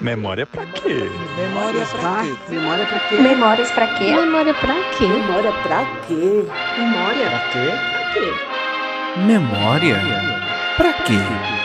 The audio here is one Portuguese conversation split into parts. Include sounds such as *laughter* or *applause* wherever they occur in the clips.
Memória pra quê? Memória pra quê? Memória pra quê? Memórias pra quê? Memória pra quê? Memória pra quê? Memória Pra quê? pra quê? Memória? Pra quê?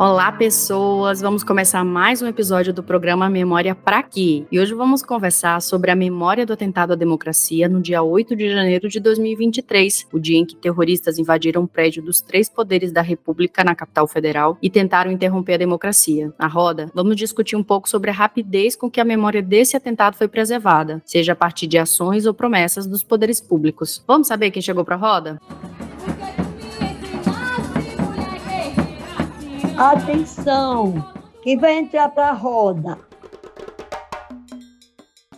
Olá, pessoas! Vamos começar mais um episódio do programa Memória Pra Quê? E hoje vamos conversar sobre a memória do atentado à democracia no dia 8 de janeiro de 2023, o dia em que terroristas invadiram um prédio dos três poderes da República na capital federal e tentaram interromper a democracia. Na roda, vamos discutir um pouco sobre a rapidez com que a memória desse atentado foi preservada, seja a partir de ações ou promessas dos poderes públicos. Vamos saber quem chegou pra roda? Atenção! Quem vai entrar para a roda?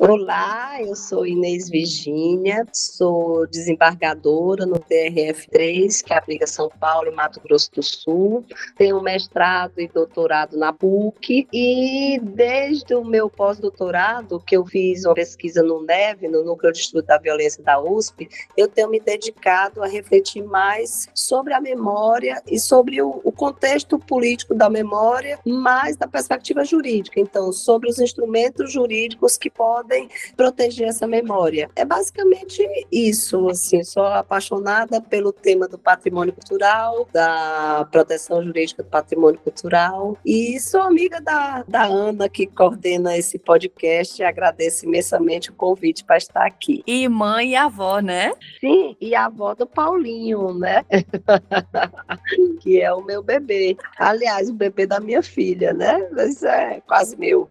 Olá, eu sou Inês Virgínia, sou desembargadora no TRF3, que abriga São Paulo e Mato Grosso do Sul. Tenho mestrado e doutorado na PUC e desde o meu pós-doutorado, que eu fiz uma pesquisa no NEV, no Núcleo de Estudo da Violência da USP, eu tenho me dedicado a refletir mais sobre a memória e sobre o, o contexto político da memória, mais da perspectiva jurídica. Então, sobre os instrumentos jurídicos que podem proteger essa memória. É basicamente isso, assim, sou apaixonada pelo tema do patrimônio cultural, da proteção jurídica do patrimônio cultural e sou amiga da, da Ana que coordena esse podcast e agradeço imensamente o convite para estar aqui. E mãe e avó, né? Sim, e a avó do Paulinho, né? *laughs* que é o meu bebê. Aliás, o bebê da minha filha, né? Mas é quase meu.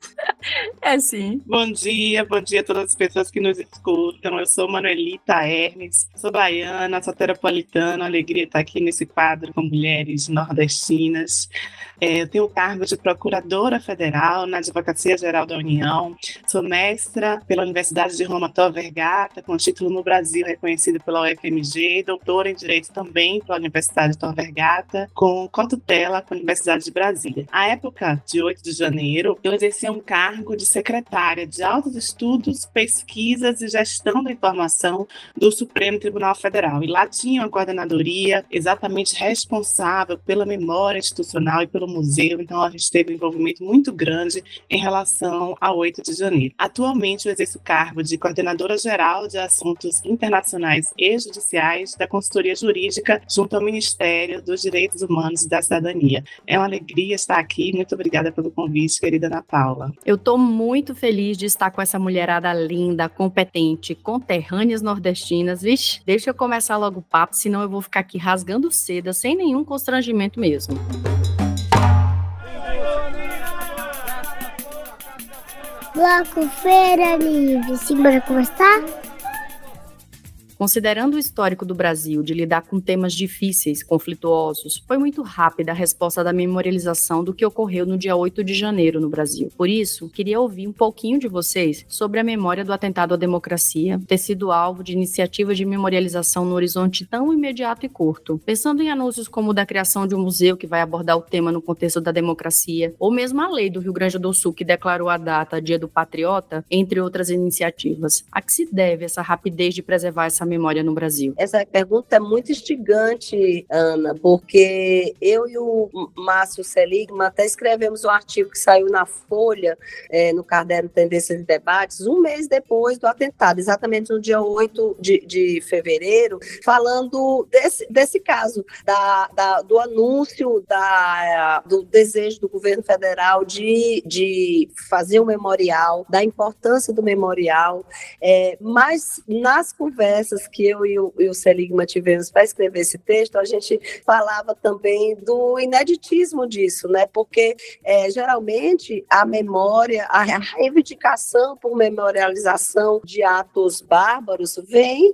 É sim. Bom dia, bom dia a todas as pessoas que nos escutam. Eu sou Manuelita Hermes, sou baiana, sou terapolitana, alegria estar aqui nesse quadro com mulheres nordestinas. É, eu tenho o cargo de Procuradora Federal na Advocacia Geral da União, sou mestra pela Universidade de Roma Tor Vergata, com título no Brasil reconhecido pela UFMG, doutora em Direito também pela Universidade Tor Vergata, com cotutela com a Universidade de Brasília. À época de 8 de janeiro, eu exercia um cargo de secretária de altos estudos, pesquisas e gestão da informação do Supremo Tribunal Federal. E lá tinha uma coordenadoria exatamente responsável pela memória institucional e pelo museu, então a gente teve um envolvimento muito grande em relação a 8 de janeiro. Atualmente eu exerço o cargo de coordenadora geral de assuntos internacionais e judiciais da consultoria jurídica junto ao Ministério dos Direitos Humanos e da Cidadania. É uma alegria estar aqui, muito obrigada pelo convite, querida Ana Paula. Eu tô muito feliz de estar com essa mulherada linda, competente, conterrâneas nordestinas. Vixe, deixa eu começar logo o papo, senão eu vou ficar aqui rasgando seda, sem nenhum constrangimento mesmo. Bloco Feira Livre. Simbora conversar? Considerando o histórico do Brasil de lidar com temas difíceis, conflituosos, foi muito rápida a resposta da memorialização do que ocorreu no dia 8 de janeiro no Brasil. Por isso, queria ouvir um pouquinho de vocês sobre a memória do atentado à democracia, ter sido alvo de iniciativas de memorialização no horizonte tão imediato e curto. Pensando em anúncios como o da criação de um museu que vai abordar o tema no contexto da democracia, ou mesmo a lei do Rio Grande do Sul que declarou a data Dia do Patriota, entre outras iniciativas. A que se deve essa rapidez de preservar essa memória no Brasil? Essa pergunta é muito instigante, Ana, porque eu e o Márcio Seligman até escrevemos um artigo que saiu na Folha, é, no caderno Tendências e Debates, um mês depois do atentado, exatamente no dia 8 de, de fevereiro, falando desse, desse caso, da, da, do anúncio da, do desejo do governo federal de, de fazer um memorial, da importância do memorial, é, mas nas conversas que eu e o, e o Seligma tivemos para escrever esse texto, a gente falava também do ineditismo disso, né? Porque é, geralmente a memória, a reivindicação por memorialização de atos bárbaros vem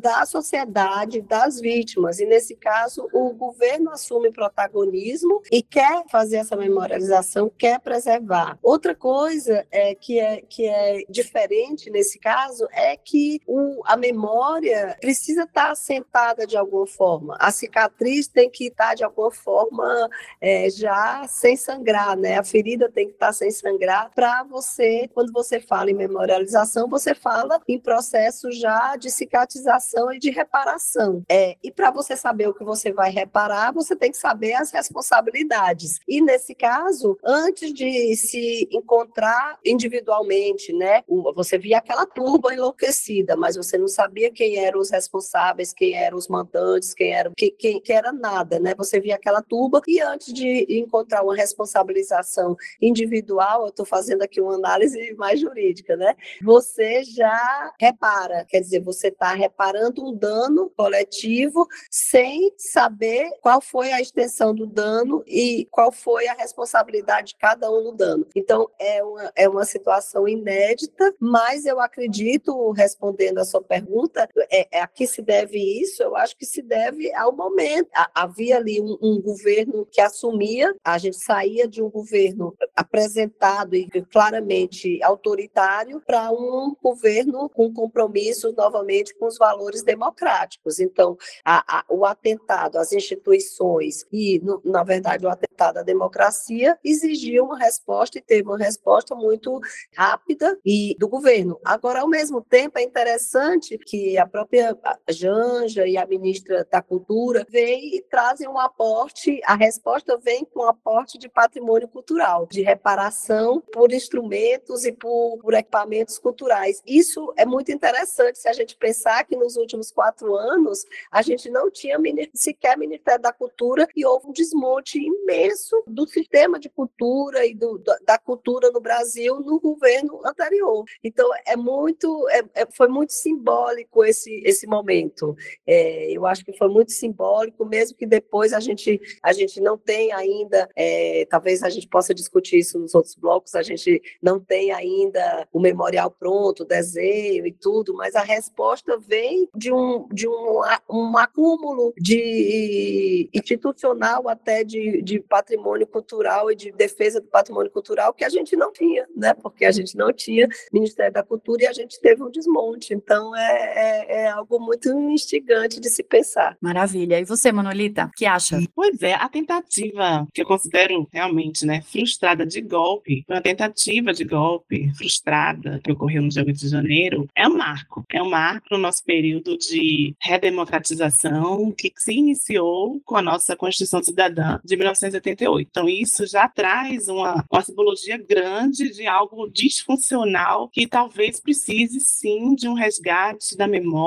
da sociedade, das vítimas. E nesse caso, o governo assume protagonismo e quer fazer essa memorialização, quer preservar. Outra coisa é que é que é diferente nesse caso é que o, a memória memória precisa estar assentada de alguma forma. A cicatriz tem que estar de alguma forma é, já sem sangrar, né? A ferida tem que estar sem sangrar para você, quando você fala em memorialização, você fala em processo já de cicatrização e de reparação. É, e para você saber o que você vai reparar, você tem que saber as responsabilidades. E nesse caso, antes de se encontrar individualmente, né? Você via aquela turba enlouquecida, mas você não sabia quem eram os responsáveis, quem eram os mandantes, quem era, quem, quem, quem era nada, né? Você via aquela turba e antes de encontrar uma responsabilização individual, eu estou fazendo aqui uma análise mais jurídica, né? Você já repara, quer dizer, você está reparando um dano coletivo sem saber qual foi a extensão do dano e qual foi a responsabilidade de cada um no dano. Então, é uma, é uma situação inédita, mas eu acredito, respondendo a sua pergunta, é, é a que se deve isso? Eu acho que se deve ao momento. Havia ali um, um governo que assumia, a gente saía de um governo apresentado e claramente autoritário para um governo com compromissos novamente com os valores democráticos. Então, a, a, o atentado às instituições e, no, na verdade, o atentado à democracia exigia uma resposta e teve uma resposta muito rápida e do governo. Agora, ao mesmo tempo, é interessante que a própria Janja e a ministra da Cultura vêm e trazem um aporte, a resposta vem com um aporte de patrimônio cultural, de reparação por instrumentos e por, por equipamentos culturais. Isso é muito interessante se a gente pensar que nos últimos quatro anos a gente não tinha sequer Ministério da Cultura e houve um desmonte imenso do sistema de cultura e do, da cultura no Brasil no governo anterior. Então é muito, é, é, foi muito simbólico esse esse momento. É, eu acho que foi muito simbólico, mesmo que depois a gente a gente não tem ainda, é, talvez a gente possa discutir isso nos outros blocos, a gente não tem ainda o memorial pronto, o desenho e tudo, mas a resposta vem de um de um, um acúmulo de institucional até de, de patrimônio cultural e de defesa do patrimônio cultural que a gente não tinha, né? Porque a gente não tinha Ministério da Cultura e a gente teve um desmonte. Então é, é, é algo muito instigante de se pensar. Maravilha. E você, Manolita, o que acha? Pois é, a tentativa que eu considero realmente, né, frustrada de golpe, uma tentativa de golpe frustrada que ocorreu no dia 8 de janeiro, é um marco. É um marco no nosso período de redemocratização que se iniciou com a nossa Constituição Cidadã de 1988. Então, isso já traz uma, uma simbologia grande de algo disfuncional que talvez precise sim de um resgate da memória,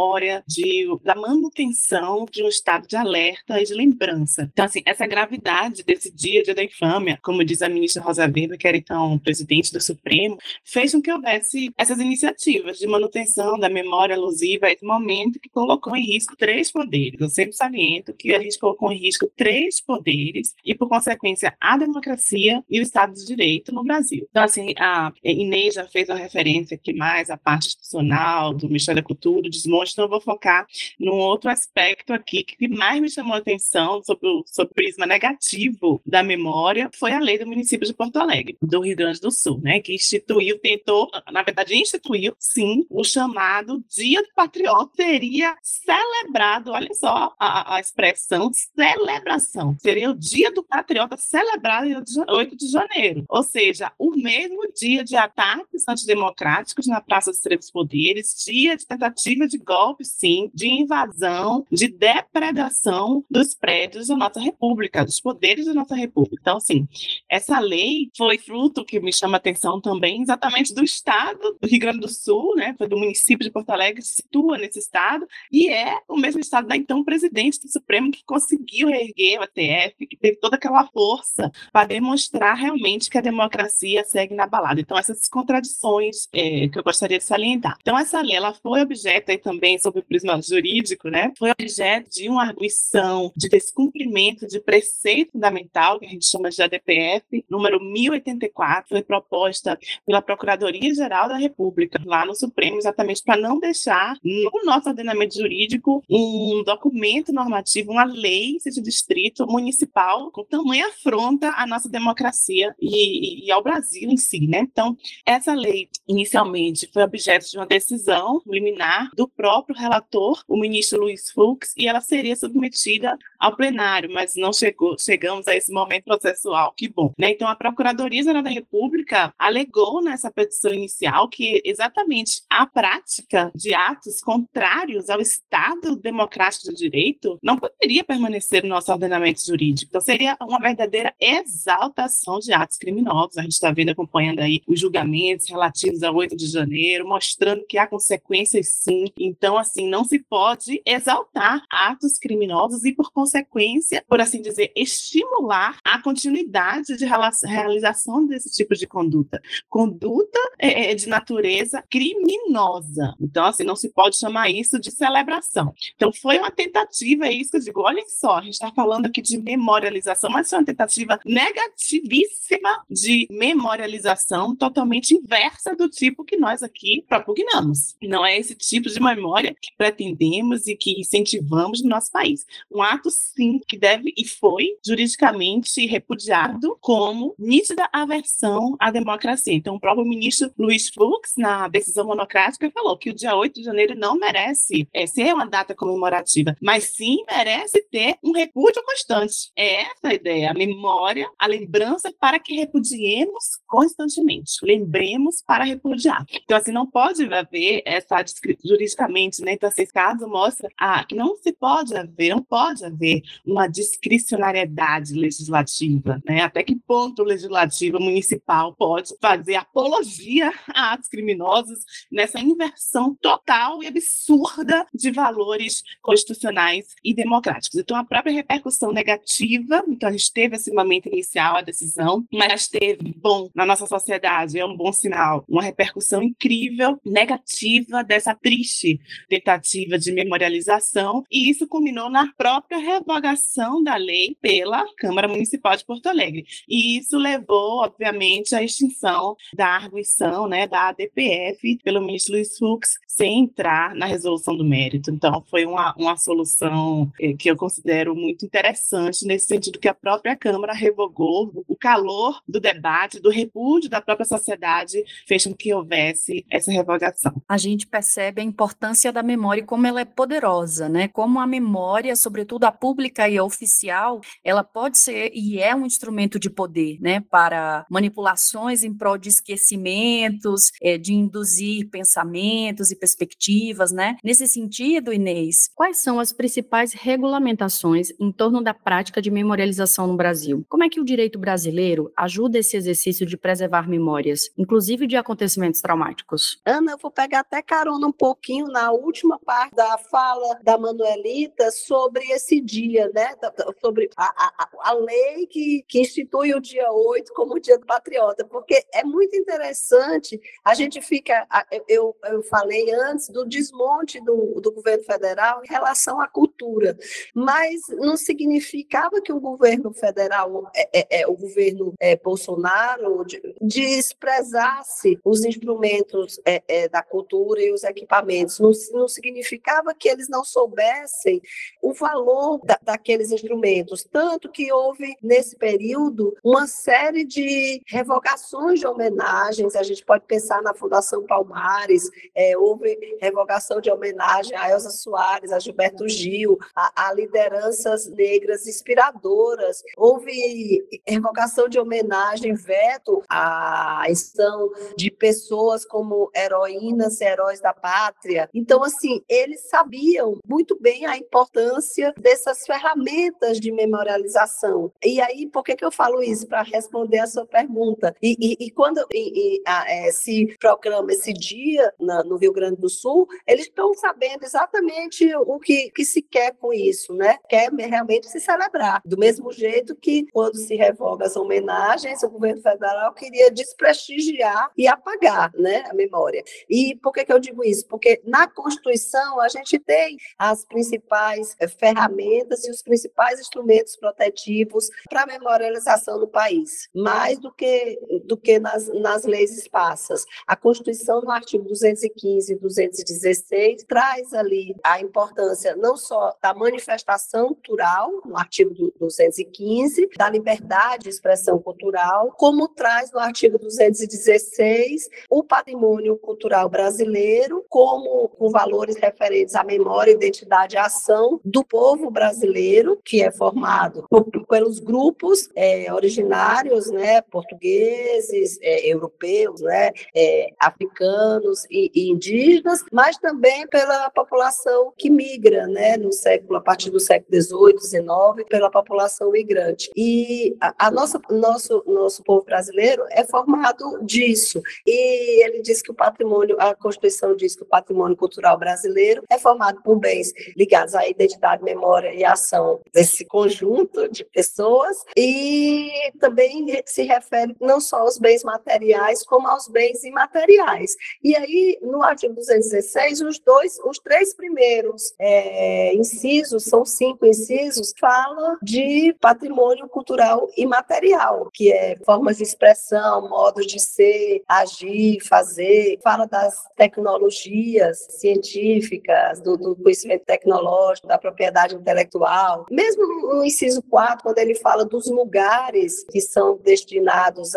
de, da manutenção de um estado de alerta e de lembrança. Então, assim, essa gravidade desse dia, dia da infâmia, como diz a ministra Rosa Weber, que era então presidente do Supremo, fez com que houvesse essas iniciativas de manutenção da memória alusiva a esse momento que colocou em risco três poderes. Eu sempre saliento que a gente colocou em risco três poderes e, por consequência, a democracia e o Estado de Direito no Brasil. Então, assim, a Inês já fez uma referência aqui mais à parte institucional do Ministério da Cultura, do desmonte, então eu vou focar num outro aspecto aqui que mais me chamou a atenção sobre o, sobre o prisma negativo da memória foi a lei do município de Porto Alegre, do Rio Grande do Sul, né, que instituiu, tentou, na verdade, instituiu, sim, o chamado Dia do Patriota seria celebrado, olha só a, a expressão, celebração, seria o Dia do Patriota celebrado em 8 de janeiro, ou seja, o mesmo dia de ataques antidemocráticos na Praça dos Três Poderes, dia de tentativa de golpe, sim, de invasão, de depredação dos prédios da nossa República, dos poderes da nossa República. Então, assim, essa lei foi fruto que me chama a atenção também, exatamente do Estado do Rio Grande do Sul, né, foi do município de Porto Alegre, se situa nesse Estado, e é o mesmo Estado da então presidente do Supremo que conseguiu reerguer o ATF, que teve toda aquela força para demonstrar realmente que a democracia segue na balada. Então, essas contradições é, que eu gostaria de salientar. Então, essa lei, ela foi objeto aí também, sob o prisma jurídico, né, foi objeto de uma arguição de descumprimento de preceito fundamental, que a gente chama de ADPF, número 1084, foi proposta pela Procuradoria-Geral da República, lá no Supremo, exatamente para não deixar no nosso ordenamento jurídico um documento normativo, uma lei, seja distrito municipal, com tamanha afronta à nossa democracia e, e ao Brasil em si, né? Então, essa lei, inicialmente, foi objeto de uma decisão liminar do próprio relator, o ministro Luiz Fux, e ela seria submetida ao plenário, mas não chegou, chegamos a esse momento processual, que bom. Né? Então, a Procuradoria-Geral da República alegou nessa petição inicial que exatamente a prática de atos contrários ao Estado democrático de direito não poderia permanecer no nosso ordenamento jurídico. Então, seria uma verdadeira exaltação de atos criminosos. A gente está vendo, acompanhando aí os julgamentos relativos a 8 de janeiro, mostrando que há consequências sim. Então, assim, não se pode exaltar atos criminosos e, por consequência, por assim dizer, estimular a continuidade de realização desse tipo de conduta. Conduta é, é, de natureza criminosa. Então, assim, não se pode chamar isso de celebração. Então, foi uma tentativa, é isso que eu digo, olhem só, a gente está falando aqui de memorialização, mas foi uma tentativa negativíssima de memorialização totalmente inversa do tipo que nós aqui propugnamos. Não é esse tipo de memória que pretendemos e que incentivamos no nosso país. Um ato, sim, que deve e foi juridicamente repudiado como nítida aversão à democracia. Então, o próprio ministro Luiz Fux, na decisão monocrática, falou que o dia 8 de janeiro não merece é, ser uma data comemorativa, mas sim merece ter um repúdio constante. É essa a ideia, a memória, a lembrança para que repudiemos constantemente. Lembremos para repudiar. Então, assim, não pode haver essa juridicamente, né? Então, esse caso mostra ah, que não se pode haver, não pode haver uma discricionariedade legislativa, né? Até que ponto o legislativo municipal pode fazer apologia a atos criminosos nessa inversão total e absurda de valores constitucionais e democráticos. Então, a própria repercussão negativa, então a gente teve esse momento inicial, a decisão, mas teve, bom, na nossa sociedade, é um bom sinal, uma repercussão incrível, negativa dessa triste tentativa de memorialização, e isso culminou na própria revogação da lei pela Câmara Municipal de Porto Alegre. E isso levou, obviamente, à extinção da arguição, né, da ADPF pelo ministro Luiz Fux, sem entrar na resolução do mérito. Então, foi uma, uma solução eh, que eu considero muito interessante, nesse sentido que a própria Câmara revogou o calor do debate, do repúdio da própria sociedade, fez com que houvesse essa revogação. A gente percebe a importância da memória e como ela é poderosa, né? Como a memória, sobretudo a pública e a oficial, ela pode ser e é um instrumento de poder, né? Para manipulações em prol de esquecimentos, é, de induzir pensamentos e perspectivas, né? Nesse sentido, Inês, quais são as principais regulamentações em torno da prática de memorialização no Brasil? Como é que o direito brasileiro ajuda esse exercício de preservar memórias, inclusive de acontecimentos traumáticos? Ana, eu vou pegar até carona um pouquinho na última parte da fala da Manuelita sobre esse dia, né? Sobre a, a, a lei que, que institui o dia 8 como o dia do patriota, porque é muito interessante, a gente fica, eu, eu falei antes do desmonte do, do governo federal em relação à cultura, mas não significava que o governo federal, é, é, é o governo é, Bolsonaro, desprezasse os instrumentos é, é, da cultura e os equipamentos, não, não significava que eles não soubessem o valor da, daqueles instrumentos, tanto que houve nesse período uma série de revogações de homenagens, a gente pode pensar na Fundação Palmares, é, houve revogação de homenagem a Elza Soares, a Gilberto Gil, a, a lideranças negras inspiradoras. Houve revogação de homenagem, veto à ação de pessoas como heroínas e heróis da pátria. Então, assim, eles sabiam muito bem a importância dessas ferramentas de memorialização. E aí, por que, que eu falo isso? Para responder a sua pergunta. E, e, e quando e, a, é, se proclama esse dia na, no Rio Grande Grande do Sul, eles estão sabendo exatamente o que, que se quer com isso, né? Quer realmente se celebrar. Do mesmo jeito que, quando se revoga as homenagens, o governo federal queria desprestigiar e apagar né, a memória. E por que, que eu digo isso? Porque na Constituição a gente tem as principais eh, ferramentas e os principais instrumentos protetivos para a memorialização no país, mais do que, do que nas, nas leis esparsas. A Constituição, no artigo 215 216 traz ali a importância não só da manifestação cultural, no artigo 215, da liberdade de expressão cultural, como traz no artigo 216 o patrimônio cultural brasileiro como com valores referentes à memória, identidade e ação do povo brasileiro, que é formado pelos grupos é, originários, né, portugueses, é, europeus, né, é, africanos e, e, indígenas, mas também pela população que migra, né, no século a partir do século XVIII, XIX, pela população migrante. E a, a nossa nosso nosso povo brasileiro é formado disso. E ele diz que o patrimônio, a Constituição diz que o patrimônio cultural brasileiro é formado por bens ligados à identidade, memória e ação desse conjunto de pessoas e também se refere não só aos bens materiais, como aos bens imateriais. E aí, no artigo 216, os dois, os três primeiros é, incisos, são cinco incisos, fala de patrimônio cultural imaterial, que é formas de expressão, modos de ser, agir, fazer, fala das tecnologias científicas, do, do conhecimento tecnológico, da propriedade intelectual. Mesmo no inciso 4, quando ele fala dos lugares que são destinados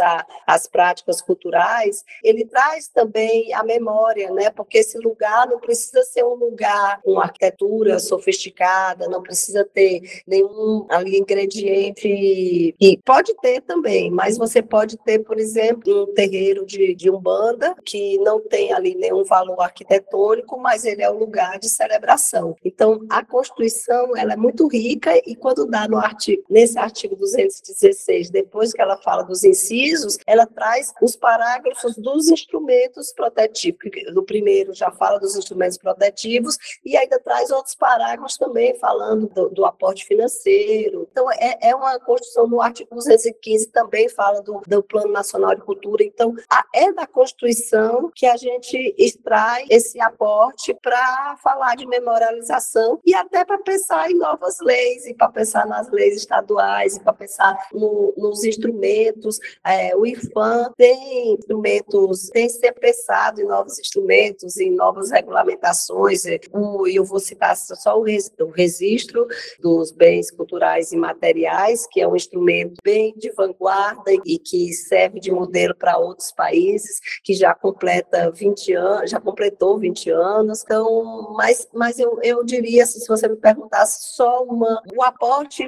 às práticas culturais, ele traz também a memória, né? Porque esse lugar não precisa ser um lugar com arquitetura sofisticada, não precisa ter nenhum ali ingrediente que pode ter também, mas você pode ter, por exemplo, um terreiro de, de umbanda que não tem ali nenhum valor arquitetônico, mas ele é um lugar de celebração. Então, a Constituição ela é muito rica e quando dá no artigo, nesse artigo 216, depois que ela fala dos incisos, ela traz os parágrafos dos instrumentos protetivos. No primeiro já fala dos instrumentos protetivos e ainda traz outros parágrafos também falando do, do aporte financeiro. Então, é, é uma Constituição no artigo 215 também fala do, do Plano Nacional de Cultura. Então, a, é da Constituição que a gente extrai esse aporte para falar de memorialização e até para pensar em novas leis, e para pensar nas leis estaduais, e para pensar no, nos instrumentos. É, o IFAM tem instrumentos, tem sempre pensado em novos instrumentos, em novas regulamentações. O, eu vou citar só o, o registro dos bens culturais e materiais, que é um instrumento bem de vanguarda e que serve de modelo para outros países, que já completa 20 anos, já completou 20 anos. Então, mas, mas eu, eu diria, se você me perguntasse, só uma, o aporte,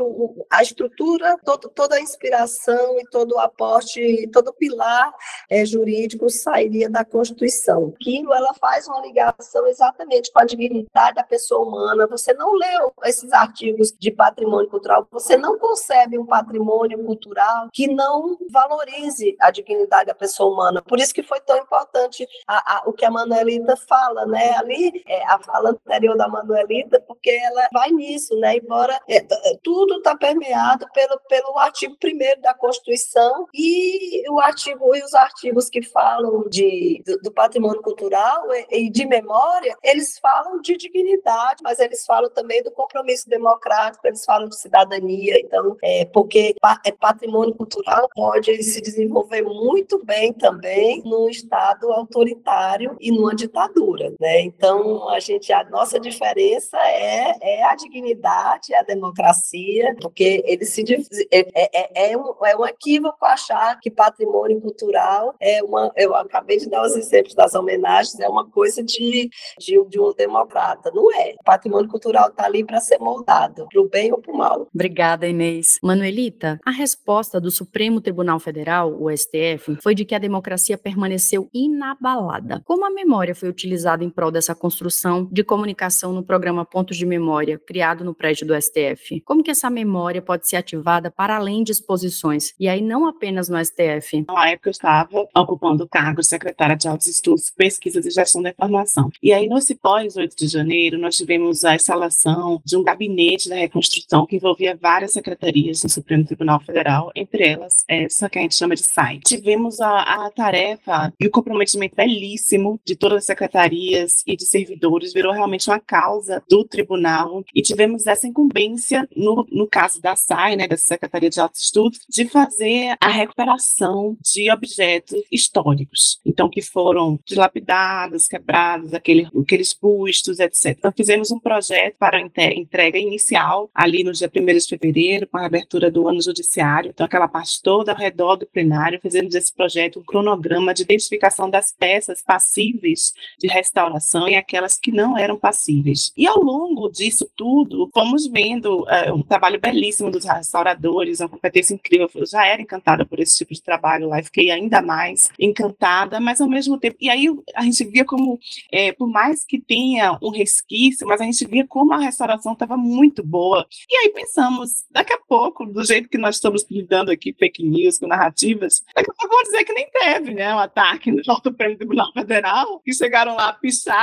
a estrutura, todo, toda a inspiração e todo o aporte, todo o pilar é, jurídico sairia da Constituição. Aquilo, ela faz uma ligação exatamente com a dignidade da pessoa humana. Você não leu esses artigos de patrimônio cultural, você não concebe um patrimônio cultural que não valorize a dignidade da pessoa humana. Por isso que foi tão importante a, a, o que a Manuelita fala, né? Ali, é, a fala anterior da Manuelita, porque ela vai nisso, né? Embora é, é tudo está permeado pelo, pelo artigo 1 da Constituição e o artigo e os artigos que falam de, do, do patrimônio cultural e, e, de memória, eles falam de dignidade, mas eles falam também do compromisso democrático, eles falam de cidadania, então, é, porque é patrimônio cultural pode se desenvolver muito bem também num Estado autoritário e numa ditadura, né? Então, a gente, a nossa diferença é, é a dignidade, é a democracia, porque ele se é, é, é, é, um, é um equívoco achar que patrimônio cultural é uma, eu acabei de dar os exemplos das homenagens, é uma coisa de, de, de um democrata, não é? O patrimônio cultural está ali para ser moldado, para o bem ou para o mal. Obrigada, Inês. Manuelita, a resposta do Supremo Tribunal Federal, o STF, foi de que a democracia permaneceu inabalada. Como a memória foi utilizada em prol dessa construção de comunicação no programa Pontos de Memória, criado no prédio do STF? Como que essa memória pode ser ativada para além de exposições? E aí não apenas no STF. Na época eu estava ocupando o cargo de secretária de Altos Estudos, Pesquisas e Gestão da Informação. E aí no pós 8 de janeiro nós tivemos a instalação de um gabinete da reconstrução que envolvia várias secretarias do Supremo Tribunal Federal, entre elas essa que a gente chama de SAI. Tivemos a, a tarefa e o comprometimento belíssimo de todas as secretarias e de servidores, virou realmente uma causa do tribunal. E tivemos essa incumbência, no, no caso da SAI, né, da Secretaria de Altos Estudos, de fazer a recuperação de objetos históricos, então que foram dilapidados, quebrados, aquele, aqueles bustos, etc. Então fizemos um projeto para entrega inicial ali no dia 1 de fevereiro, com a abertura do ano judiciário, então aquela parte toda ao redor do plenário, fizemos esse projeto, um cronograma de identificação das peças passíveis de restauração e aquelas que não eram passíveis. E ao longo disso tudo, fomos vendo uh, um trabalho belíssimo dos restauradores, uma competência incrível. Eu já era encantada por esse tipo de trabalho lá, fiquei ainda mais encantada, mas ao mesmo tempo. E aí a gente via como, é, por mais que tenha um resquício, mas a gente via como a restauração estava muito boa. E aí pensamos, daqui a pouco, do jeito que nós estamos lidando aqui, fake news, com narrativas, daqui a pouco vão dizer que nem teve, né? Um ataque no Alto Prêmio Tribunal Federal, que chegaram lá,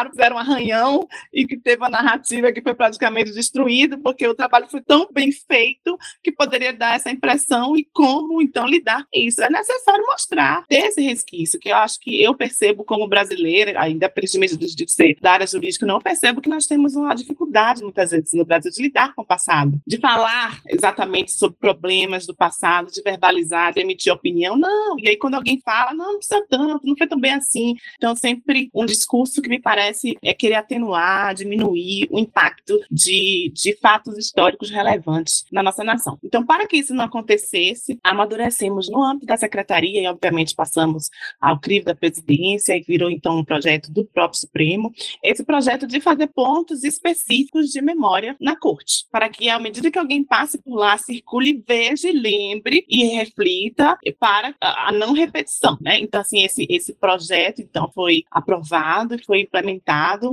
fizeram um arranhão e que teve a narrativa que foi praticamente destruída, porque o trabalho foi tão bem feito que poderia dar essa impressão e como então lidar com isso. É necessário mostrar, esse resquício, que eu acho que eu percebo como brasileira, ainda principalmente de ser da área jurídica, não percebo que nós temos uma dificuldade muitas vezes no Brasil de lidar com o passado, de falar exatamente sobre problemas do passado, de verbalizar, de emitir opinião. Não, e aí quando alguém fala, não, não precisa tanto, não foi tão bem assim. Então, sempre um discurso que me parece é querer atenuar, diminuir o impacto de, de fatos históricos relevantes na nossa nação. Então, para que isso não acontecesse, amadurecemos no âmbito da secretaria e, obviamente, passamos ao crivo da presidência e virou, então, um projeto do próprio Supremo, esse projeto de fazer pontos específicos de memória na corte, para que, à medida que alguém passe por lá, circule, veja, lembre e reflita para a não repetição, né? Então, assim, esse, esse projeto, então, foi aprovado, foi implementado,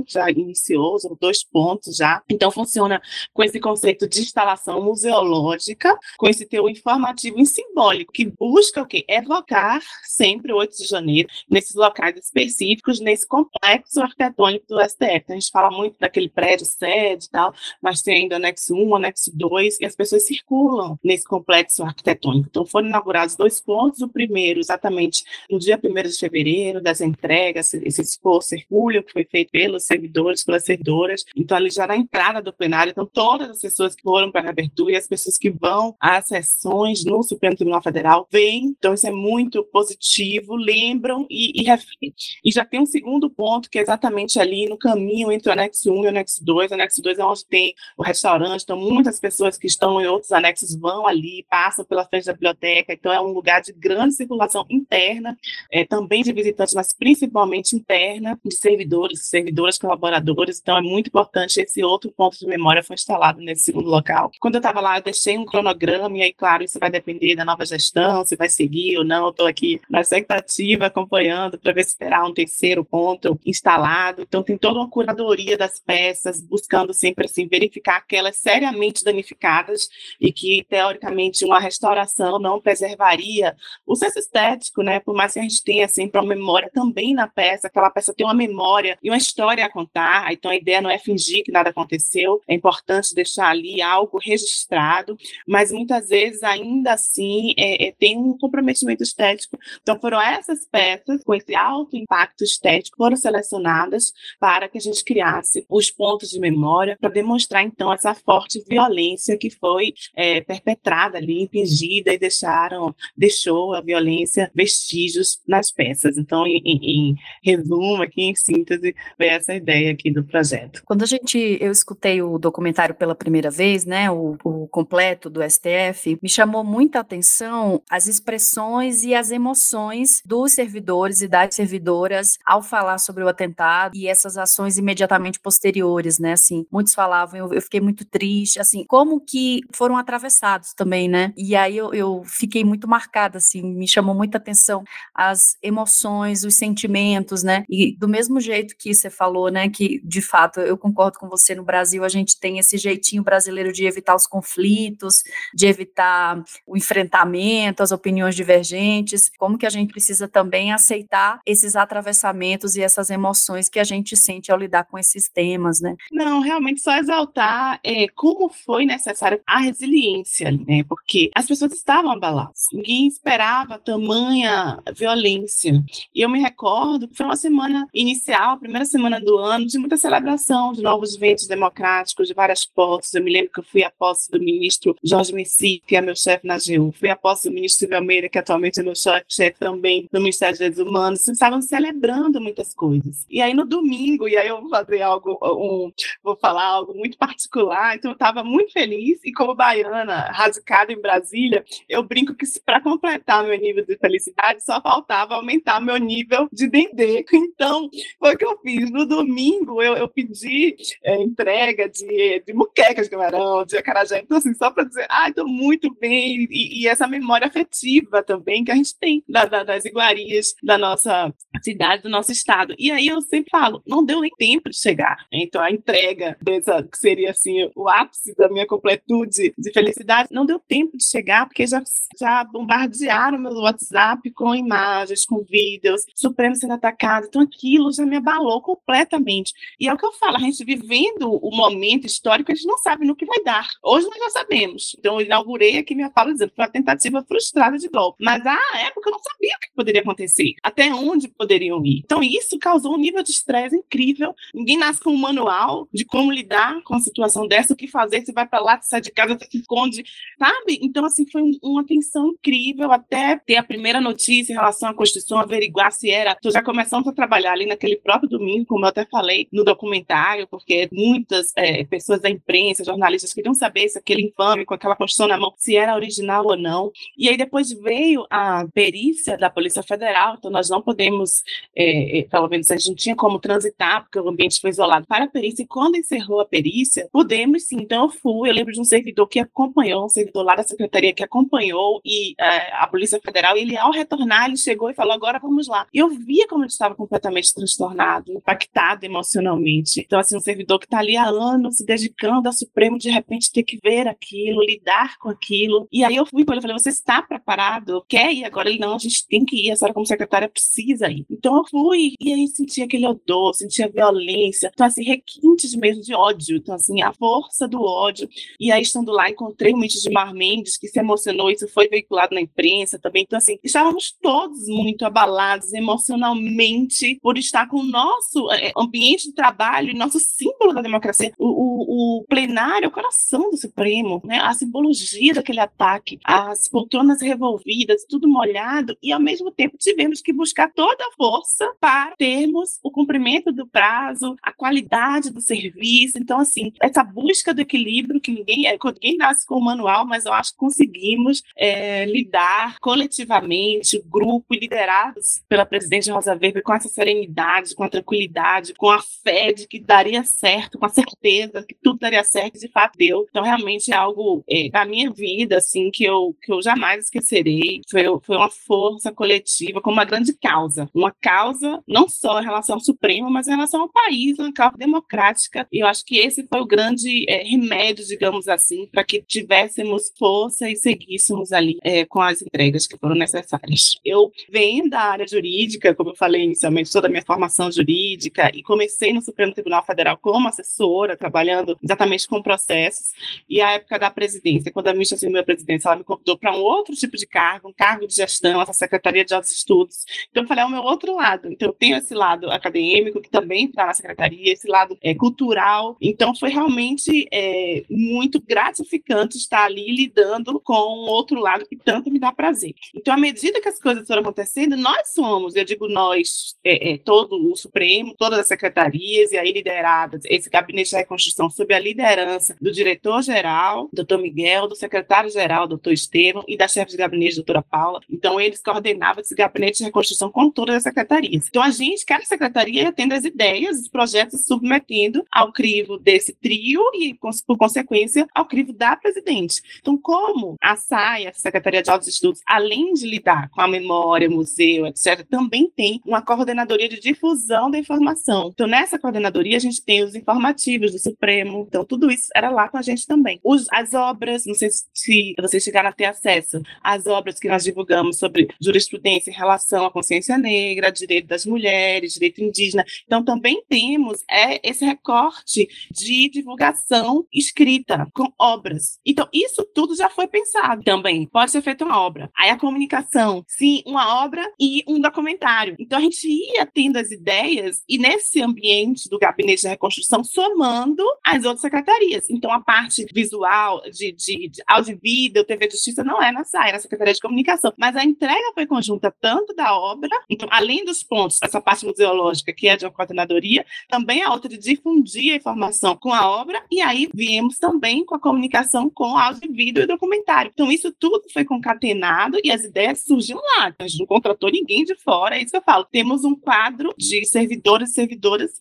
já iniciou, são dois pontos já. Então, funciona com esse conceito de instalação museológica, com esse teu informativo e simbólico, que busca o quê? Evocar sempre o 8 de janeiro, nesses locais específicos, nesse complexo arquitetônico do STF. Então, a gente fala muito daquele prédio sede e tal, mas tem ainda anexo 1, anexo 2, e as pessoas circulam nesse complexo arquitetônico. Então, foram inaugurados dois pontos, o primeiro exatamente no dia 1 de fevereiro, das entregas, esse esforço hercúleo que foi feito pelos servidores, pelas servidoras. Então, ali já na entrada do plenário, então todas as pessoas que foram para a abertura e as pessoas que vão às sessões no Supremo Tribunal Federal vêm, então isso é muito positivo, lembram e, e refletem. E já tem um segundo ponto, que é exatamente ali no caminho entre o anexo 1 e o anexo 2. O anexo 2 é onde tem o restaurante, então muitas pessoas que estão em outros anexos vão ali, passam pela frente da biblioteca, então é um lugar de grande circulação interna, é, também de visitantes, mas principalmente interna, de servidores, servidoras, colaboradores, então é muito importante esse outro ponto de memória foi instalado nesse segundo local. Quando eu estava lá, eu deixei um cronograma, e aí, claro, isso vai depender da nova gestão, se vai seguir ou não, eu estou aqui na expectativa, acompanhando, para ver se terá um terceiro ponto instalado, então tem toda uma curadoria das peças, buscando sempre, assim, verificar aquelas seriamente danificadas e que, teoricamente, uma restauração não preservaria o senso estético, né, por mais que a gente tenha sempre uma memória também na peça, aquela peça tem uma memória e uma história a contar, então a ideia não é fingir que nada aconteceu, é importante deixar ali algo registrado, mas muitas vezes ainda assim é, é, tem um comprometimento estético. Então foram essas peças com esse alto impacto estético foram selecionadas para que a gente criasse os pontos de memória para demonstrar então essa forte violência que foi é, perpetrada ali, impingida e deixaram deixou a violência vestígios nas peças. Então, em, em, em resumo aqui, em síntese, foi essa ideia aqui do projeto. Quando a gente, eu escutei o documentário pela primeira vez, né, o, o completo do STF, me chamou muita atenção as expressões e as emoções dos servidores e das servidoras ao falar sobre o atentado e essas ações imediatamente posteriores, né, assim, muitos falavam, eu, eu fiquei muito triste, assim, como que foram atravessados também, né, e aí eu, eu fiquei muito marcada, assim, me chamou muita atenção as emoções, os sentimentos, né, e do mesmo jeito que você falou, né, que de fato eu concordo com você, no Brasil a gente tem esse jeitinho brasileiro de evitar os conflitos, de evitar o enfrentamento, as opiniões divergentes, como que a gente precisa também aceitar esses atravessamentos e essas emoções que a gente sente ao lidar com esses temas, né? Não, realmente só exaltar é, como foi necessário a resiliência, né? Porque as pessoas estavam abaladas, ninguém esperava tamanha violência. E eu me recordo que foi uma semana inicial, primeira semana do ano, de muita celebração de novos ventos democráticos, de várias posses. Eu me lembro que eu fui à posse do ministro Jorge Messi, que é meu chefe na AGU, fui à posse do ministro Silvio Almeida, que atualmente é meu chefe também no Ministério dos Direitos Humanos. Estavam celebrando muitas coisas. E aí no domingo, e aí eu vou fazer algo, um, vou falar algo muito particular, então eu estava muito feliz e como baiana, radicada em Brasília, eu brinco que para completar meu nível de felicidade, só faltava aumentar meu nível de dendê. Então, foi que eu eu fiz? No domingo, eu, eu pedi é, entrega de, de muquecas de camarão, de acarajé. Então, assim, só para dizer, ai, estou muito bem. E, e, essa memória afetiva também que a gente tem da, da, das iguarias da nossa cidade, do nosso estado. E aí eu sempre falo, não deu nem tempo de chegar. Então, a entrega dessa, que seria assim, o ápice da minha completude de felicidade, não deu tempo de chegar, porque já, já bombardearam meu WhatsApp com imagens, com vídeos, Supremo sendo atacado. Então, aquilo já me abalou completamente. E é o que eu falo, a gente vivendo o momento histórico, a gente não sabe no que vai dar. Hoje nós já sabemos. Então, eu inaugurei aqui minha fala dizendo que foi uma tentativa frustrada de golpe. Mas na época eu não sabia o que poderia acontecer, até onde poderiam ir. Então, isso causou um nível de estresse incrível. Ninguém nasce com um manual de como lidar com a situação dessa, o que fazer, você vai para lá, sai de casa, se esconde, sabe? Então, assim, foi uma tensão incrível até ter a primeira notícia em relação à Constituição, averiguar se era. Então, já começamos a trabalhar ali naquele próprio domingo, como eu até falei no documentário, porque muitas é, pessoas da imprensa, jornalistas, queriam saber se aquele infame com aquela Constituição na mão, se era original ou não. E aí depois veio a perícia da Polícia Federal, então nós não podemos, é, é pelo menos a gente não tinha como transitar, porque o ambiente foi isolado para a perícia, e quando encerrou a perícia, pudemos sim. Então eu fui, eu lembro de um servidor que acompanhou, um servidor lá da secretaria que acompanhou e é, a Polícia Federal, e ele ao retornar, ele chegou e falou, agora vamos lá. E eu via como ele estava completamente transtornado, impactado emocionalmente. Então, assim, um servidor que está ali há anos se dedicando ao Supremo, de repente ter que ver aquilo, lidar com aquilo. E aí eu fui com ele falei, você está preparado? Quer ir agora? Ele, não, a gente tem que ir, a senhora como secretária precisa ir. Então eu fui, e aí senti aquele odor, senti a violência, então assim, requintes mesmo de ódio, então assim, a força do ódio. E aí estando lá, encontrei o Mitch de Mar Mendes, que se emocionou, isso foi veiculado na imprensa também, então assim, estávamos todos muito abalados emocionalmente por estar com o nosso é, ambiente de trabalho, nosso símbolo da democracia, o, o, o plenário, o coração do Supremo, né? a simbologia daquele ataque, as poltronas revolvidas, tudo molhado, e ao mesmo tempo tivemos que buscar toda a força para termos o cumprimento do prazo, a qualidade do serviço. Então, assim, essa busca do equilíbrio que ninguém, é, ninguém nasce com o manual, mas eu acho que conseguimos é, lidar coletivamente, o grupo, liderados pela presidente Rosa Weber, com essa serenidade, com tranquilidade, com a fé de que daria certo, com a certeza que tudo daria certo, de fato deu. Então, realmente é algo é, da minha vida, assim, que eu, que eu jamais esquecerei. Foi, foi uma força coletiva, com uma grande causa. Uma causa não só em relação ao Supremo, mas em relação ao país, uma causa democrática. E eu acho que esse foi o grande é, remédio, digamos assim, para que tivéssemos força e seguíssemos ali é, com as entregas que foram necessárias. Eu venho da área jurídica, como eu falei inicialmente, toda a minha formação jurídica, e comecei no Supremo Tribunal Federal como assessora, trabalhando exatamente com processos. E a época da presidência, quando a ministra assumiu a presidência, ela me convidou para um outro tipo de cargo, um cargo de gestão, essa Secretaria de Altos Estudos. Então, eu falei, é o meu outro lado. Então, eu tenho esse lado acadêmico, que também está na secretaria, esse lado é, cultural. Então, foi realmente é, muito gratificante estar ali lidando com o outro lado que tanto me dá prazer. Então, à medida que as coisas foram acontecendo, nós somos, eu digo nós, é, é, todo o Supremo, todas as secretarias, e aí lideradas, esse gabinete de reconstrução sob a liderança do diretor-geral, doutor Miguel, do secretário-geral, doutor Estevam, e da chefe de gabinete, doutora Paula. Então, eles coordenavam esse gabinete de reconstrução com todas as secretarias. Então, a gente, cada secretaria, ia tendo as ideias, os projetos submetendo ao crivo desse trio e, por consequência, ao crivo da presidente. Então, como a SAI, a Secretaria de Altos Estudos, além de lidar com a memória, museu, etc., também tem uma coordenadoria de difusão da informação. Então, nessa coordenadoria, a gente tem os informativos do Supremo. Então, tudo isso era lá com a gente também. Os, as obras, não sei se vocês chegaram a ter acesso, às obras que nós divulgamos sobre jurisprudência em relação à consciência negra, direito das mulheres, direito indígena. Então, também temos é, esse recorte de divulgação escrita com obras. Então, isso tudo já foi pensado também. Pode ser feita uma obra. Aí a comunicação, sim, uma obra e um documentário. Então, a gente ia tendo as ideias e nesse ambiente do gabinete de reconstrução, somando as outras secretarias. Então, a parte visual, de, de, de áudio e vídeo, TV Justiça, não é na SAI, é na Secretaria de Comunicação. Mas a entrega foi conjunta tanto da obra, então, além dos pontos, essa parte museológica, que é de uma coordenadoria, também a outra de difundir a informação com a obra, e aí viemos também com a comunicação com áudio, vídeo e documentário. Então, isso tudo foi concatenado e as ideias surgiram lá. A gente não contratou ninguém de fora, é isso que eu falo. Temos um quadro de servidores e servidoras,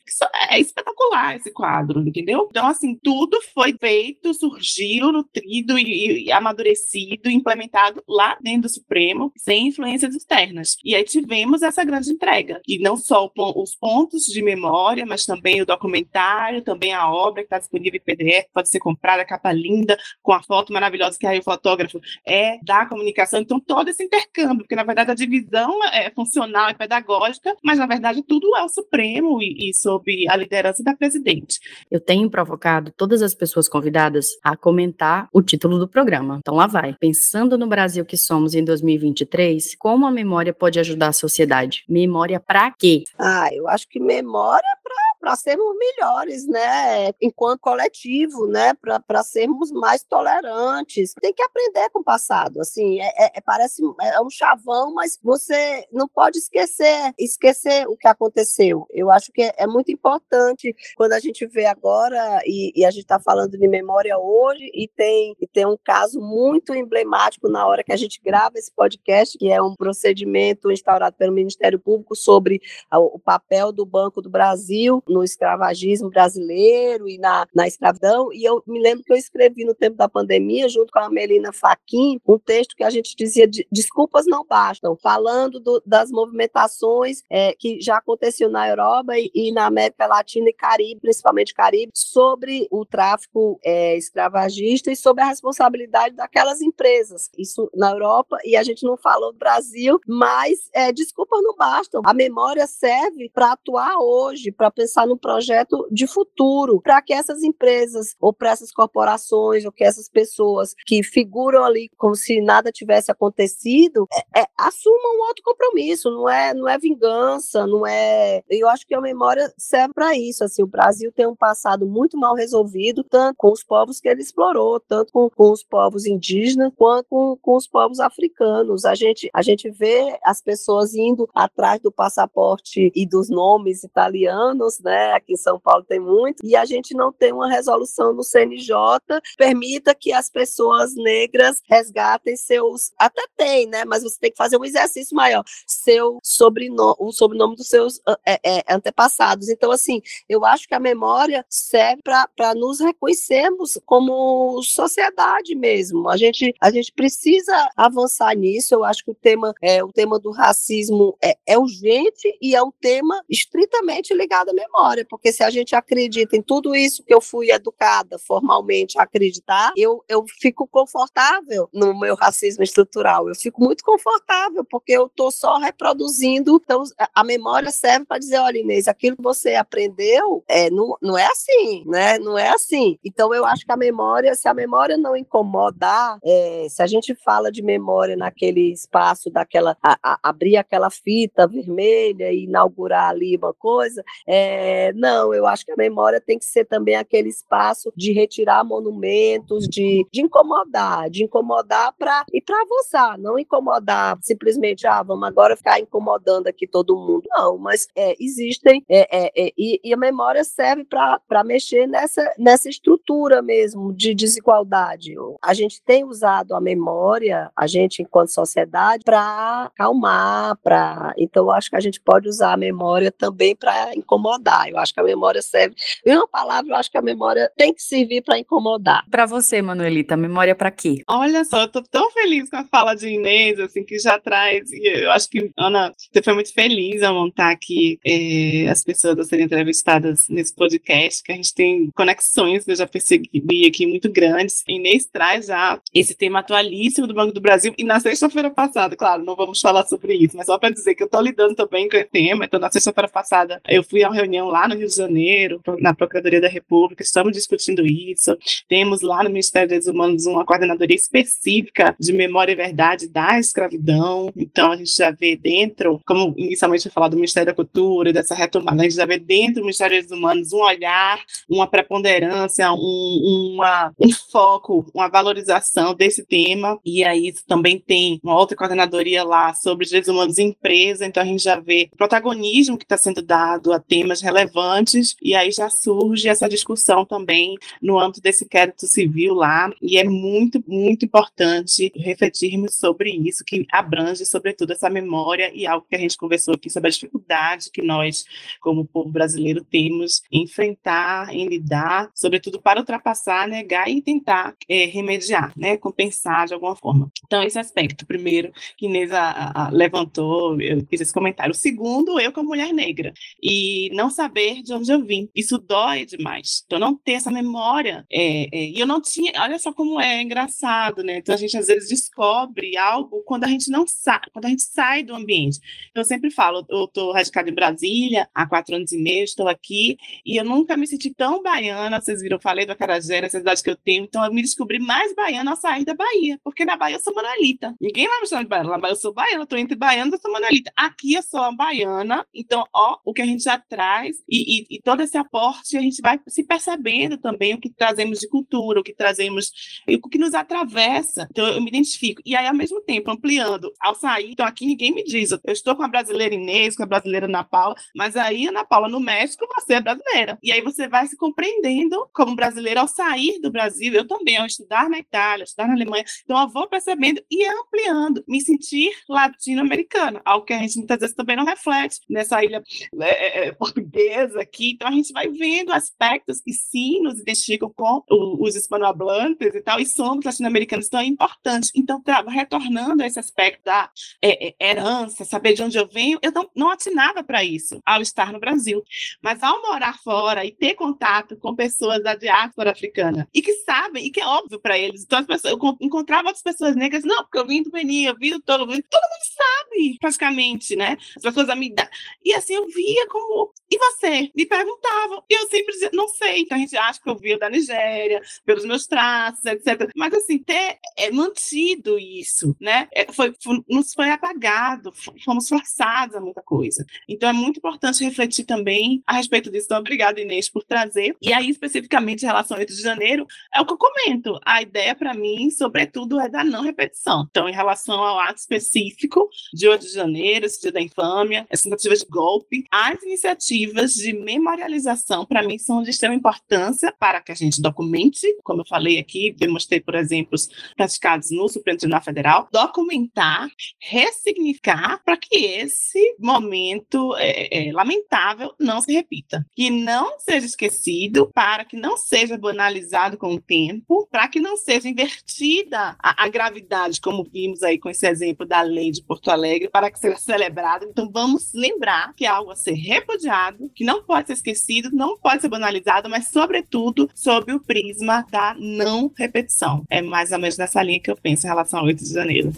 é espetacular esse quadro, entendeu? Então, assim, tudo foi feito, surgiu, nutrido e, e amadurecido, implementado lá dentro do Supremo, sem influências externas. E aí tivemos essa grande entrega. E não só os pontos de memória, mas também o documentário, também a obra que está disponível em PDF, pode ser comprada, capa linda, com a foto maravilhosa que aí o fotógrafo é da comunicação. Então, todo esse intercâmbio, porque na verdade a divisão é funcional e pedagógica, mas na verdade tudo é o Supremo e, e sob a liderança da presidente. Eu tenho provocado todas as pessoas convidadas a comentar o título do programa. Então lá vai. Pensando no Brasil que somos em 2023, como a memória pode ajudar a sociedade? Memória para quê? Ah, eu acho que memória para sermos melhores, né? Enquanto coletivo, né? Para sermos mais tolerantes. Tem que aprender com o passado. Assim, é, é, é parece é um chavão, mas você não pode esquecer, esquecer o que aconteceu. Eu acho que é, é muito importante quando a gente vê agora e, e a gente está falando de memória hoje e tem e tem um caso muito emblemático na hora que a gente grava esse podcast, que é um procedimento instaurado pelo Ministério Público sobre o papel do Banco do Brasil no escravagismo brasileiro e na, na escravidão. E eu me lembro que eu escrevi no tempo da pandemia, junto com a Melina Faquin, um texto que a gente dizia: de, desculpas não bastam, falando do, das movimentações é, que já aconteciam na Europa e, e, na América Latina e Caribe, principalmente Caribe, sobre o tráfico é, escravagista e sobre a responsabilidade daquelas empresas. Isso na Europa, e a gente não falou do Brasil, mas é, desculpas não bastam. A memória serve para atuar hoje, para pensar pensar no projeto de futuro, para que essas empresas, ou para essas corporações, ou que essas pessoas que figuram ali como se nada tivesse acontecido, é, é, assumam um outro compromisso, não é, não é vingança, não é. Eu acho que a memória serve para isso. Assim, o Brasil tem um passado muito mal resolvido, tanto com os povos que ele explorou, tanto com, com os povos indígenas, quanto com, com os povos africanos. A gente, a gente vê as pessoas indo atrás do passaporte e dos nomes italianos, né? Né? Aqui em São Paulo tem muito, e a gente não tem uma resolução no CNJ que permita que as pessoas negras resgatem seus. Até tem, né? Mas você tem que fazer um exercício maior. Seu sobrenome, o sobrenome dos seus é, é, antepassados. Então, assim, eu acho que a memória serve para nos reconhecermos como sociedade mesmo. A gente, a gente precisa avançar nisso. Eu acho que o tema, é, o tema do racismo é, é urgente e é um tema estritamente ligado à memória porque se a gente acredita em tudo isso que eu fui educada formalmente a acreditar, eu, eu fico confortável no meu racismo estrutural. Eu fico muito confortável, porque eu estou só reproduzindo. Então, a memória serve para dizer: olha, Inês, aquilo que você aprendeu é, não, não é assim, né? Não é assim. Então, eu acho que a memória, se a memória não incomodar, é, se a gente fala de memória naquele espaço daquela, a, a, abrir aquela fita vermelha e inaugurar ali uma coisa, é, é, não, eu acho que a memória tem que ser também aquele espaço de retirar monumentos, de, de incomodar, de incomodar para e para avançar, não incomodar simplesmente, ah, vamos agora ficar incomodando aqui todo mundo. Não, mas é, existem, é, é, é e, e, a memória serve para mexer nessa, nessa estrutura mesmo de desigualdade. A gente tem usado a memória, a gente, enquanto sociedade, para acalmar, para. Então, acho que a gente pode usar a memória também para incomodar. Eu acho que a memória serve. Em uma palavra, eu acho que a memória tem que servir para incomodar. Para você, Manuelita, memória para quê? Olha só, eu tô tão feliz com a fala de Inês, assim, que já traz. Eu acho que, Ana, você foi muito feliz ao montar aqui é, as pessoas a serem entrevistadas nesse podcast, que a gente tem conexões que eu já percebi aqui muito grandes. Inês traz já esse tema atualíssimo do Banco do Brasil. E na sexta-feira passada, claro, não vamos falar sobre isso, mas só para dizer que eu tô lidando também com o tema. Então, na sexta-feira passada, eu fui a uma reunião lá no Rio de Janeiro, na Procuradoria da República, estamos discutindo isso. Temos lá no Ministério dos Humanos uma coordenadoria específica de memória e verdade da escravidão. Então, a gente já vê dentro, como inicialmente foi falado do Ministério da Cultura, dessa retomada, a gente já vê dentro do Ministério dos Humanos um olhar, uma preponderância, um, uma, um foco, uma valorização desse tema. E aí também tem uma outra coordenadoria lá sobre direitos humanos em empresa. Então, a gente já vê o protagonismo que está sendo dado a temas relevantes, e aí já surge essa discussão também no âmbito desse inquérito civil lá, e é muito, muito importante refletirmos sobre isso, que abrange, sobretudo, essa memória e algo que a gente conversou aqui sobre a dificuldade que nós, como povo brasileiro, temos em enfrentar, em lidar, sobretudo para ultrapassar, negar e tentar é, remediar, né, compensar de alguma forma. Então, esse aspecto, primeiro, que Inês a, a, levantou, eu fiz esse comentário. O segundo, eu como mulher negra, e não saber de onde eu vim. Isso dói demais. Então, não ter essa memória. É, é, e eu não tinha, olha só como é engraçado, né? Então, a gente às vezes descobre algo quando a gente não sai, quando a gente sai do ambiente. Eu sempre falo, eu estou radicada em Brasília há quatro anos e meio, estou aqui, e eu nunca me senti tão baiana. Vocês viram, eu falei do Acarajé, essa cidade que eu tenho, então eu me descobri mais baiana ao sair da Bahia, porque na Bahia eu sou manuelita. Ninguém vai me chamar de baiana, mas eu sou baiana, tô entre baiana e sou manuelita. Aqui eu sou a baiana, então, ó, o que a gente já traz e, e, e, todo esse aporte, a gente vai se percebendo também o que trazemos de cultura, o que trazemos, o que nos atravessa. Então, eu me identifico. E aí, ao mesmo tempo, ampliando, ao sair, então aqui ninguém me diz, eu estou com a brasileira Inês, com a brasileira Ana Paula, mas aí, Ana Paula, no México, você é brasileira. E aí você vai se compreendendo como brasileira ao sair do Brasil. Eu também, ao estudar na Itália, estudar na Alemanha. Então, eu vou percebendo e ampliando, me sentir latino-americana, algo que a gente muitas vezes também não reflete nessa ilha é, é, portuguesa aqui. Então, a gente vai vendo aspectos que sim nos identificam com os hispanohablantes e tal, e somos latino-americanos, então é importante. Então, retornando a esse aspecto da é, é, herança, saber de onde eu venho, eu não, não atinava para isso ao estar no Brasil. Mas ao morar fora e ter contato com pessoas da diáspora africana, e que sabem, e que é óbvio para eles, então as pessoas, eu encontrava outras pessoas negras, não, porque eu vim do Benin, eu vim do todo, todo mundo sabe, praticamente, né? As pessoas me dar. E assim, eu via como. E você? Me perguntavam. E eu sempre dizia, não sei. Então a gente acha que eu via da Nigéria, pelos meus traços, etc. Mas assim, ter é, mantido isso, né? É, foi, foi, nos foi apagado, fomos forçados a muita coisa. Então é muito importante refletir também a respeito disso. Então, obrigada, Inês, por trazer. E aí, especificamente em relação ao 8 de janeiro, é o que eu comento. A ideia, para mim, sobretudo, é da não repetição. Então, em relação ao ato específico de 8 de janeiro, esse dia da infâmia, essa tentativa de golpe, as iniciativas de memorialização, para mim, são de extrema importância para que a gente documente, como eu falei aqui, demonstrei por exemplos praticados no Supremo Tribunal Federal, documentar, ressignificar para que esse momento é, é, lamentável não se repita. Que não seja esquecido, para que não seja banalizado com o tempo, para que não seja invertida a, a gravidade, como vimos aí com esse exemplo da lei de Porto Alegre, para que seja celebrado. Então, vamos lembrar que é algo a ser repudiado, que não pode ser esquecido, não pode ser banalizado, mas, sobretudo, sob o prisma da não repetição. É mais ou menos nessa linha que eu penso em relação ao 8 de janeiro.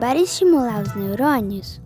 Para estimular os neurônios,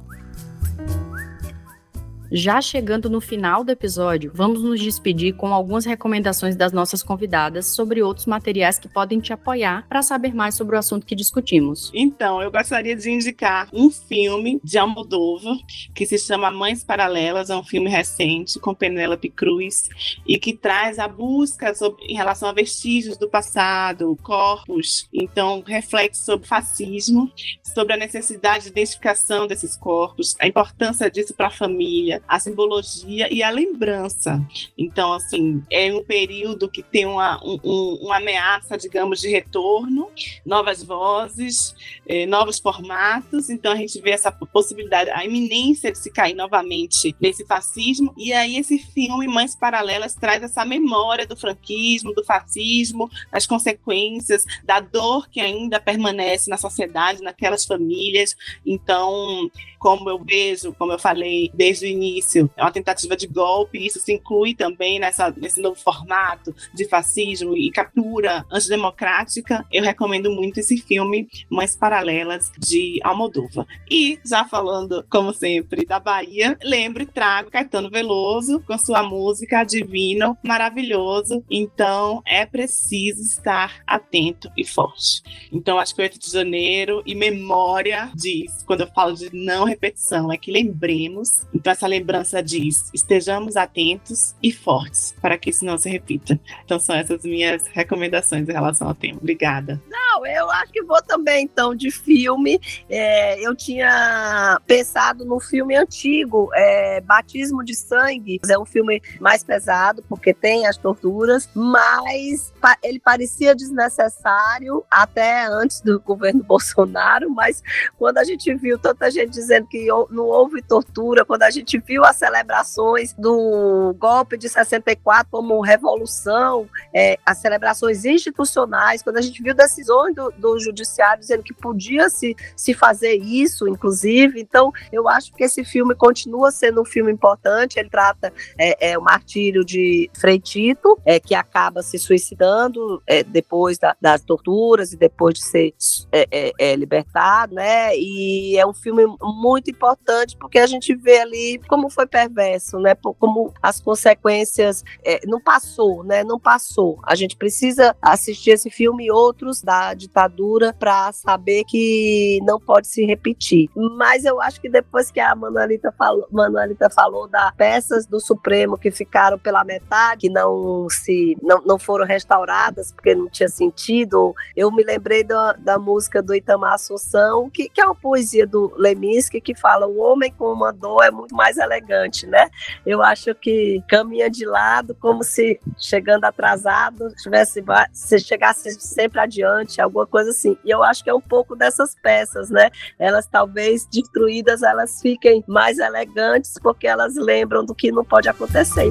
já chegando no final do episódio, vamos nos despedir com algumas recomendações das nossas convidadas sobre outros materiais que podem te apoiar para saber mais sobre o assunto que discutimos. Então, eu gostaria de indicar um filme de Almodóvar que se chama Mães Paralelas, é um filme recente com Penélope Cruz e que traz a busca sobre, em relação a vestígios do passado, corpos. Então, reflete sobre fascismo, sobre a necessidade de identificação desses corpos, a importância disso para a família a simbologia e a lembrança. Então, assim, é um período que tem uma, um, uma ameaça, digamos, de retorno, novas vozes, eh, novos formatos. Então, a gente vê essa possibilidade, a iminência de se cair novamente nesse fascismo. E aí, esse filme, Mães Paralelas, traz essa memória do franquismo, do fascismo, das consequências, da dor que ainda permanece na sociedade, naquelas famílias. Então, como eu vejo, como eu falei desde o início, é uma tentativa de golpe, isso se inclui também nessa, nesse novo formato de fascismo e captura antidemocrática. Eu recomendo muito esse filme, Mães Paralelas, de Almodóvar. E, já falando, como sempre, da Bahia, lembro e trago Caetano Veloso com sua música Divino, maravilhoso. Então, é preciso estar atento e forte. Então, acho que 8 de janeiro e memória diz, quando eu falo de não repetição, é que lembremos. Então, essa lembrança diz: estejamos atentos e fortes para que isso não se repita. Então, são essas minhas recomendações em relação ao tema. Obrigada. Não, eu acho que vou também, então, de filme. É, eu tinha pensado no filme antigo, é, Batismo de Sangue. É um filme mais pesado, porque tem as torturas, mas ele parecia desnecessário até antes do governo *laughs* Bolsonaro, mas quando a gente viu tanta gente dizendo que não houve tortura, quando a gente viu as celebrações do golpe de 64 como revolução, é, as celebrações institucionais, quando a gente viu decisões do, do judiciário dizendo que podia se, se fazer isso, inclusive, então eu acho que esse filme continua sendo um filme importante, ele trata é, é o martírio de Frei Tito, é, que acaba se suicidando é, depois da, das torturas e depois de ser é, é, é, libertado, né? E é um filme muito importante porque a gente vê ali como foi perverso, né? Como as consequências é, não passou, né? Não passou. A gente precisa assistir esse filme e outros da ditadura para saber que não pode se repetir. Mas eu acho que depois que a Manuelita falou, Manuelita falou das peças do Supremo que ficaram pela metade, que não se não, não foram restauradas porque não tinha sentido, eu me lembrei da, da música do Itamar Assunção, que, que é uma poesia do Leminski que fala o homem com uma dor é muito mais elegante, né? Eu acho que caminha de lado como se chegando atrasado tivesse se chegasse sempre adiante, alguma coisa assim. E eu acho que é um pouco dessas peças, né? Elas talvez destruídas, elas fiquem mais elegantes porque elas lembram do que não pode acontecer.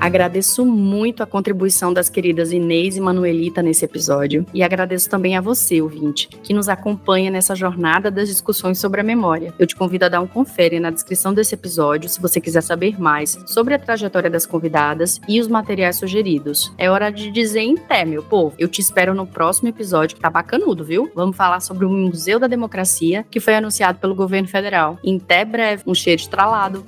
Agradeço muito a contribuição das queridas Inês e Manuelita nesse episódio e agradeço também a você, ouvinte, que nos acompanha nessa jornada das discussões sobre a memória. Eu te convido a dar um confere na descrição desse episódio se você quiser saber mais sobre a trajetória das convidadas e os materiais sugeridos. É hora de dizer em té, meu povo. Eu te espero no próximo episódio que tá bacanudo, viu? Vamos falar sobre o Museu da Democracia que foi anunciado pelo governo federal. Em té breve, um cheiro estralado.